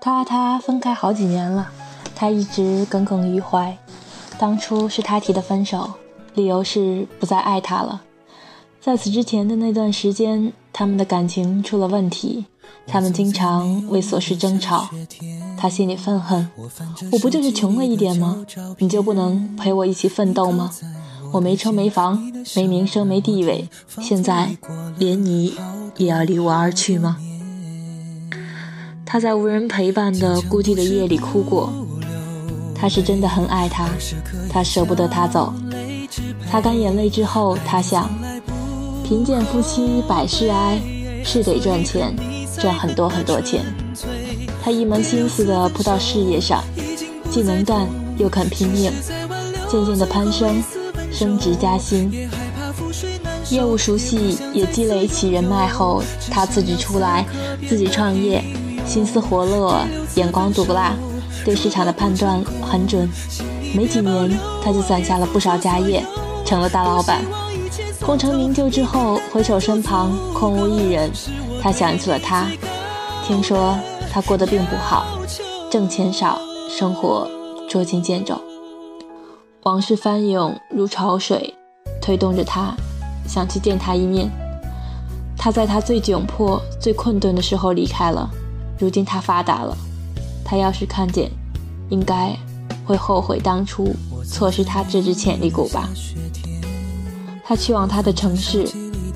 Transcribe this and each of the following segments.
他和他分开好几年了，他一直耿耿于怀。当初是他提的分手，理由是不再爱他了。在此之前的那段时间，他们的感情出了问题，他们经常为琐事争吵。他心里愤恨：我不就是穷了一点吗？你就不能陪我一起奋斗吗？我没车没房没名声没地位，现在连你也要离我而去吗？他在无人陪伴的孤寂的夜里哭过。他是真的很爱他，他舍不得他走。擦干眼泪之后，他想。贫贱夫妻百事哀，是得赚钱，赚很多很多钱。他一门心思地扑到事业上，既能干又肯拼命，渐渐地攀升，升职加薪。业务熟悉，也积累起人脉后，他辞职出来，自己创业，心思活络，眼光毒辣，对市场的判断很准。没几年，他就攒下了不少家业，成了大老板。功成名就之后，回首身旁空无一人，他想起了他。听说他过得并不好，挣钱少，生活捉襟见肘。往事翻涌如潮水，推动着他想去见他一面。他在他最窘迫、最困顿的时候离开了。如今他发达了，他要是看见，应该会后悔当初错失他这只潜力股吧。他去往他的城市，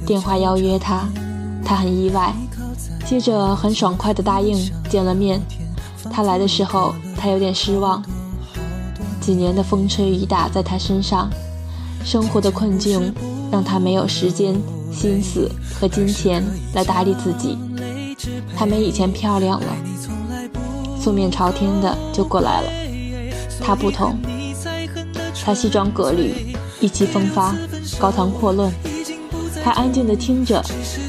电话邀约他，他很意外，接着很爽快的答应见了面。他来的时候，他有点失望。几年的风吹雨打在他身上，生活的困境让他没有时间、心思和金钱来打理自己。他没以前漂亮了，素面朝天的就过来了。他不同，他西装革履。意气风发，高谈阔论，他安静的听着，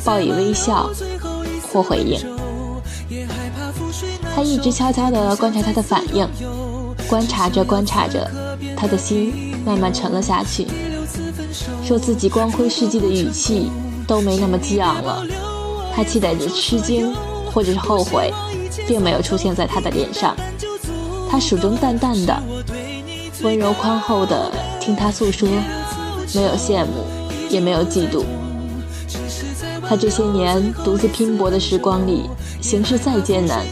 报以微笑或回应。他一直悄悄地观察他的反应，观察着观察着，他的心慢慢沉了下去。说自己光辉事迹的语气都没那么激昂了。他期待着吃惊或者是后悔，并没有出现在他的脸上。他始终淡淡的，温柔宽厚的。听他诉说，没有羡慕，也没有嫉妒。他这些年独自拼搏的时光里，形势再艰难，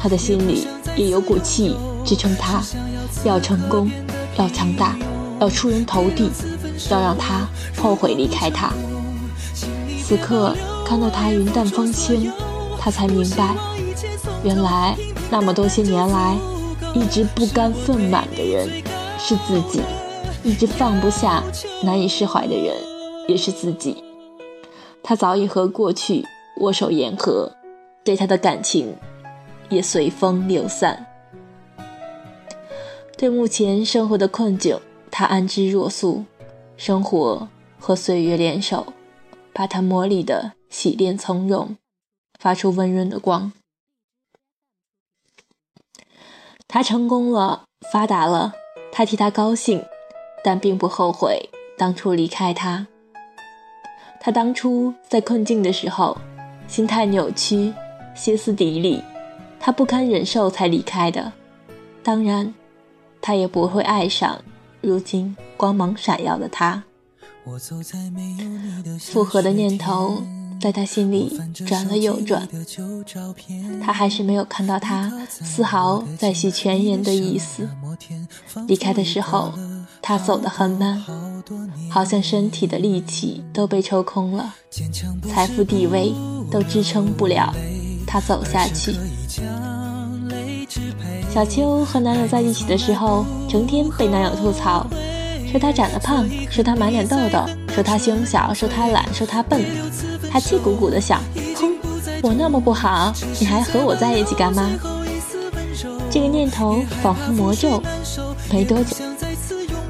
他的心里也有股气支撑他，要成功，要强大，要出人头地，要让他后悔离开他。此刻看到他云淡风轻，他才明白，原来那么多些年来，一直不甘愤满的人是自己。一直放不下、难以释怀的人，也是自己。他早已和过去握手言和，对他的感情也随风流散。对目前生活的困境，他安之若素。生活和岁月联手，把他磨砺的洗练从容，发出温润的光。他成功了，发达了，他替他高兴。但并不后悔当初离开他。他当初在困境的时候，心态扭曲，歇斯底里，他不堪忍受才离开的。当然，他也不会爱上如今光芒闪耀的他。复合的念头。在他心里转了又转，他还是没有看到他丝毫再续前缘的意思。离开的时候，他走得很慢，好像身体的力气都被抽空了，财富地位都支撑不了他走下去。小秋和男友在一起的时候，成天被男友吐槽。说他长得胖，说他满脸痘痘，说他胸小，说他懒，说他笨。他气鼓鼓的想：哼，我那么不好，你还和我在一起干嘛？这个念头仿佛魔咒。没多久，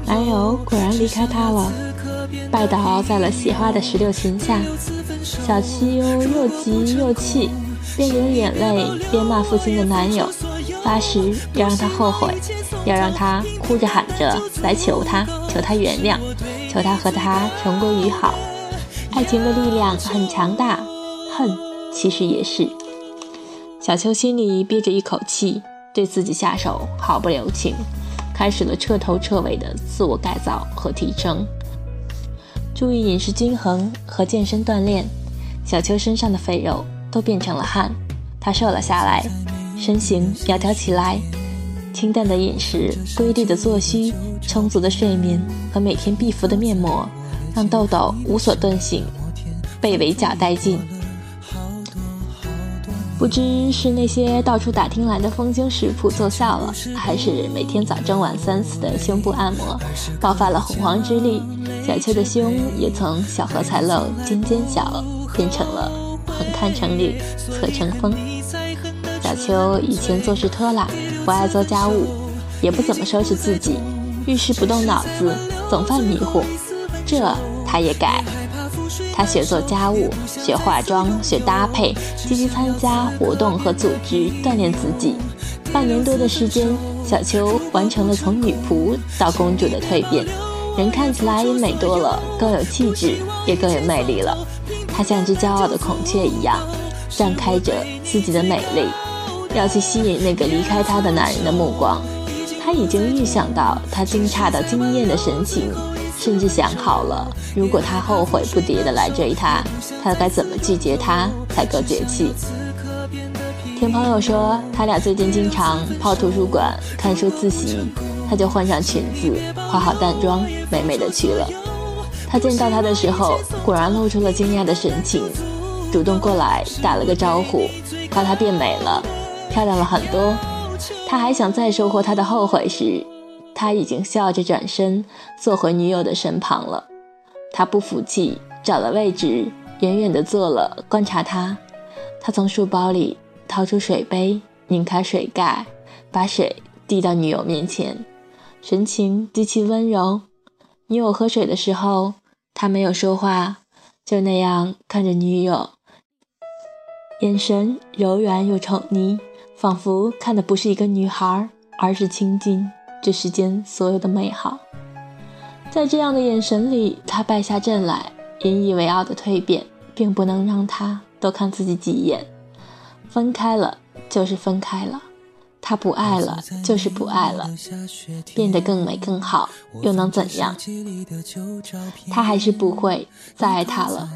男友果然离开她了，拜倒在了喜花的石榴裙下。小秋又急又气，边流眼泪边骂父亲的男友，发誓要让他后悔。要让他哭着喊着来求他，求他原谅，求他和他重归于好。爱情的力量很强大，恨其实也是。小秋心里憋着一口气，对自己下手毫不留情，开始了彻头彻尾的自我改造和提升。注意饮食均衡和健身锻炼，小秋身上的肥肉都变成了汗，她瘦了下来，身形苗条起来。清淡的饮食、规律的作息、充足的睡眠和每天必敷的面膜，让痘痘无所遁形，被围剿殆尽。不知是那些到处打听来的丰胸食谱奏效了，还是每天早中晚三次的胸部按摩爆发了洪荒之力，小秋的胸也从小荷才露、尖尖角，变成了横看成岭、侧成峰。小秋以前做事拖拉，不爱做家务，也不怎么收拾自己，遇事不动脑子，总犯迷糊。这他也改。他学做家务，学化妆，学搭配，积极参加活动和组织，锻炼自己。半年多的时间，小秋完成了从女仆到公主的蜕变，人看起来也美多了，更有气质，也更有魅力了。她像只骄傲的孔雀一样，绽开着自己的美丽，要去吸引那个离开她的男人的目光。她已经预想到他惊诧到惊艳的神情。甚至想好了，如果他后悔不迭的来追她，他该怎么拒绝他才够解气？听朋友说，他俩最近经常泡图书馆看书自习，他就换上裙子，化好淡妆，美美的去了。他见到他的时候，果然露出了惊讶的神情，主动过来打了个招呼，夸他变美了，漂亮了很多。他还想再收获他的后悔时。他已经笑着转身坐回女友的身旁了，他不服气，找了位置，远远地坐了，观察他。他从书包里掏出水杯，拧开水盖，把水递到女友面前，神情极其温柔。女友喝水的时候，他没有说话，就那样看着女友，眼神柔软又宠溺，仿佛看的不是一个女孩，而是倾尽。这世间所有的美好，在这样的眼神里，他败下阵来，引以为傲的蜕变，并不能让他多看自己几眼。分开了，就是分开了。他不爱了，就是不爱了，变得更美更好，又能怎样？他还是不会再爱他了。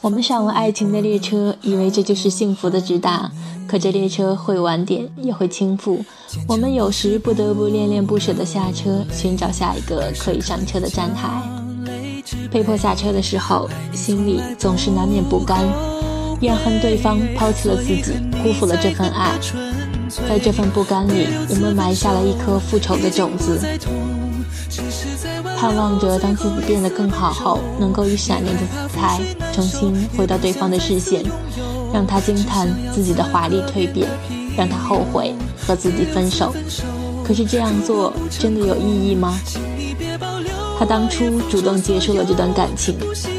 我们上了爱情的列车，以为这就是幸福的直达，可这列车会晚点，也会倾覆。我们有时不得不恋恋不舍地下车，寻找下一个可以上车的站台。被迫下车的时候，心里总是难免不甘。怨恨对方抛弃了自己，辜负了这份爱。在这份不甘里，我们埋下了一颗复仇的种子，盼望着当自己变得更好后，能够以闪亮的姿态重新回到对方的视线，让他惊叹自己的华丽蜕变，让他后悔和自己分手。可是这样做真的有意义吗？他当初主动结束了这段感情，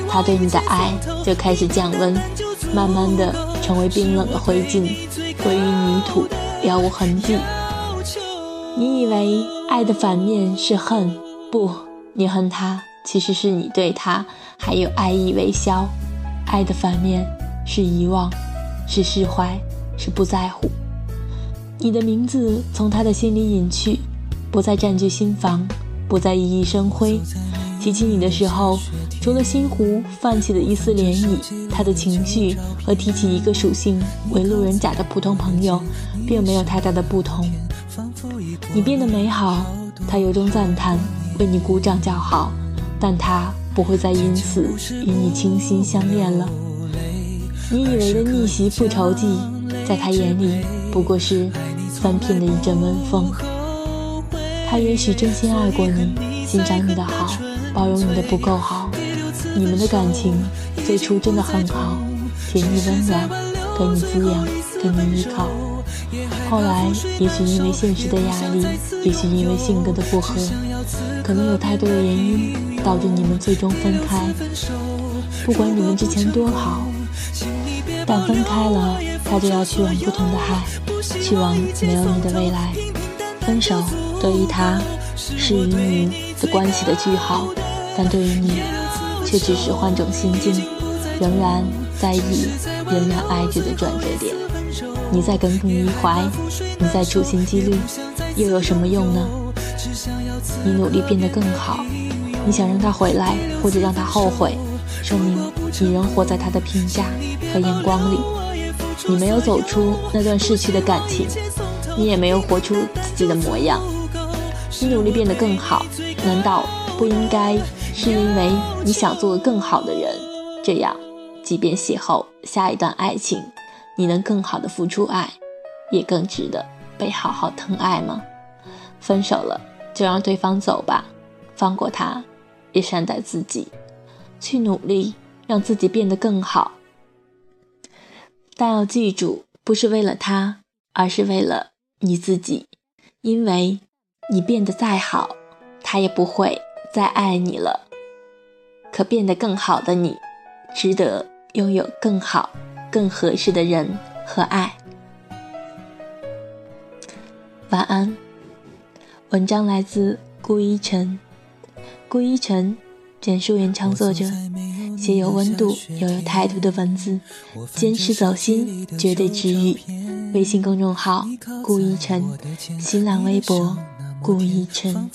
他对你的爱就开始降温。慢慢的成为冰冷的灰烬，归于泥土，了无痕迹。你以为爱的反面是恨？不，你恨他，其实是你对他还有爱意未消。爱的反面是遗忘，是释怀，是不在乎。你的名字从他的心里隐去，不再占据心房，不再熠熠生辉。提起你的时候，除了心湖泛起的一丝涟漪，他的情绪和提起一个属性为路人甲的普通朋友，并没有太大的不同。你变得美好，他由衷赞叹，为你鼓掌叫好，但他不会再因此与你倾心相恋了。你以为的逆袭复仇记，在他眼里不过是翻篇的一阵温风。他也许真心爱过你，欣赏你的好。包容你的不够好，你们的感情最初真的很好，甜蜜温暖，给你滋养，给你依靠。后来也许因为现实的压力，也许因为性格的不合，可能有太多的原因导致你们最终分开。不管你们之前多好，但分开了，他就要去往不同的海，去往没有你的未来。分手对于他是与你的关系的句号。但对于你，却只是换种心境，仍然在意，仍然爱着的转折点。你在耿耿于怀，你在处心积虑，又有什么用呢？你努力变得更好，你想让他回来，或者让他后悔，说明你仍活在他的评价和眼光里。你没有走出那段逝去的感情，你也没有活出自己的模样。你努力变得更好，难道不应该是因为你想做个更好的人？这样，即便邂逅下一段爱情，你能更好的付出爱，也更值得被好好疼爱吗？分手了，就让对方走吧，放过他，也善待自己，去努力让自己变得更好。但要记住，不是为了他，而是为了你自己，因为你变得再好，他也不会再爱你了。可变得更好的你，值得拥有更好、更合适的人和爱。晚安。文章来自顾一晨，顾一晨，简书原创作者，写有温度又有态度的文字，坚持走心，绝对治愈。微信公众号顾一晨，新浪微博顾一晨。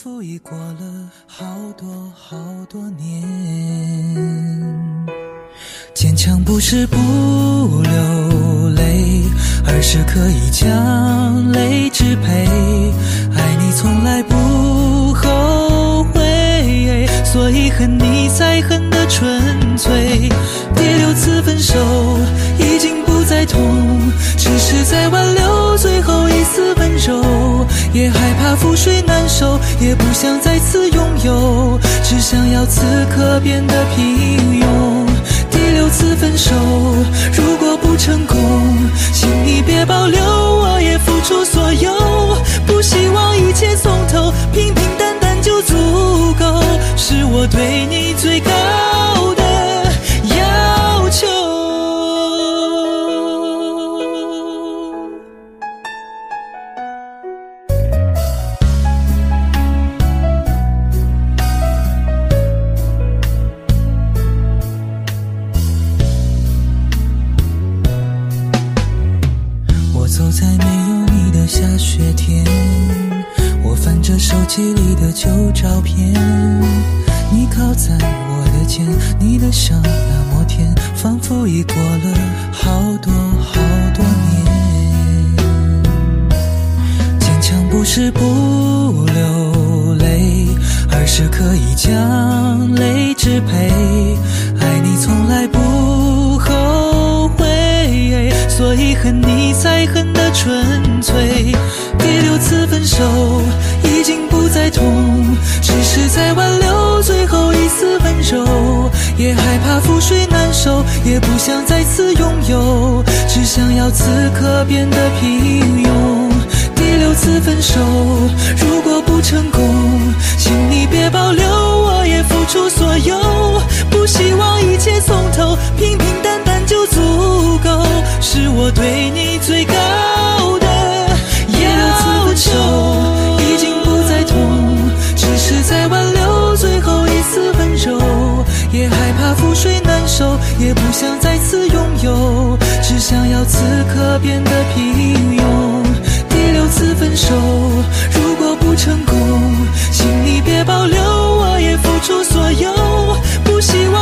坚强不是不流泪，而是可以将泪支配。爱你从来不后悔，所以恨你才恨得纯粹。第六次分手已经不再痛，只是在挽留最后一丝温柔。也害怕覆水难收，也不想再次拥有，只想要此刻变得平庸。次分手，如果不成功，请你别保留，我也付出所有。不希望一切从头，平平淡淡就足够，是我对你手机里的旧照片，你靠在我的肩，你的笑那么甜，仿佛已过了好多好多年。坚强不是不流泪，而是可以将泪支配。爱你从来不后悔，所以恨你才恨得纯粹。第六次分手。再痛，只是在挽留最后一丝温柔，也害怕覆水难收，也不想再次拥有，只想要此刻变得平庸。第六次分手，如果不成功，请你别保留，我也付出所有，不希望一切从头，平我变得平庸第六次分手如果不成功请你别保留我也付出所有不希望